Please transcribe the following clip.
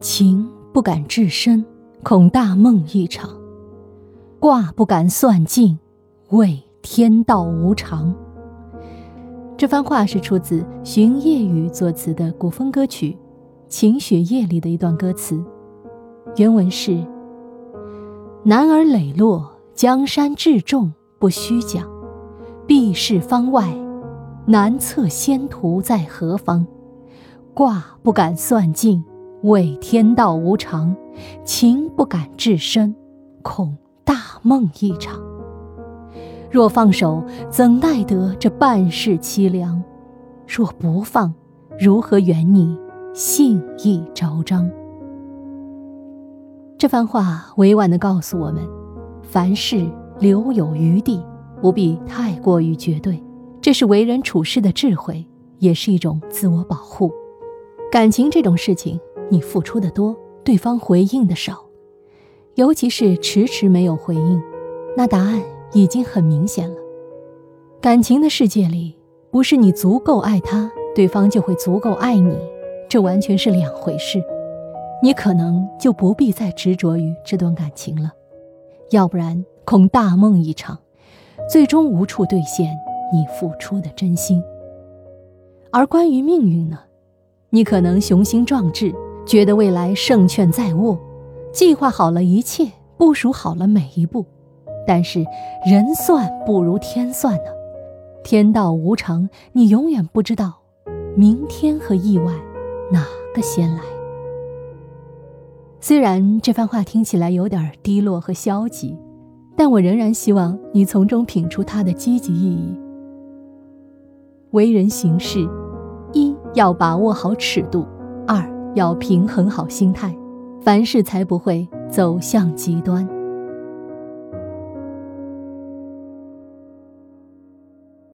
情不敢至深，恐大梦一场；卦不敢算尽，畏天道无常。这番话是出自荀夜雨作词的古风歌曲《晴雪夜》里的一段歌词，原文是：“男儿磊落，江山志重，不虚讲；避世方外，难测仙途在何方。卦不敢算尽。”畏天道无常，情不敢至深，恐大梦一场。若放手，怎奈得这半世凄凉？若不放，如何圆你幸意昭彰？这番话委婉地告诉我们：凡事留有余地，不必太过于绝对。这是为人处事的智慧，也是一种自我保护。感情这种事情。你付出的多，对方回应的少，尤其是迟迟没有回应，那答案已经很明显了。感情的世界里，不是你足够爱他，对方就会足够爱你，这完全是两回事。你可能就不必再执着于这段感情了，要不然恐大梦一场，最终无处兑现你付出的真心。而关于命运呢，你可能雄心壮志。觉得未来胜券在握，计划好了一切，部署好了每一步，但是人算不如天算呢。天道无常，你永远不知道明天和意外哪个先来。虽然这番话听起来有点低落和消极，但我仍然希望你从中品出它的积极意义。为人行事，一要把握好尺度，要平衡好心态，凡事才不会走向极端。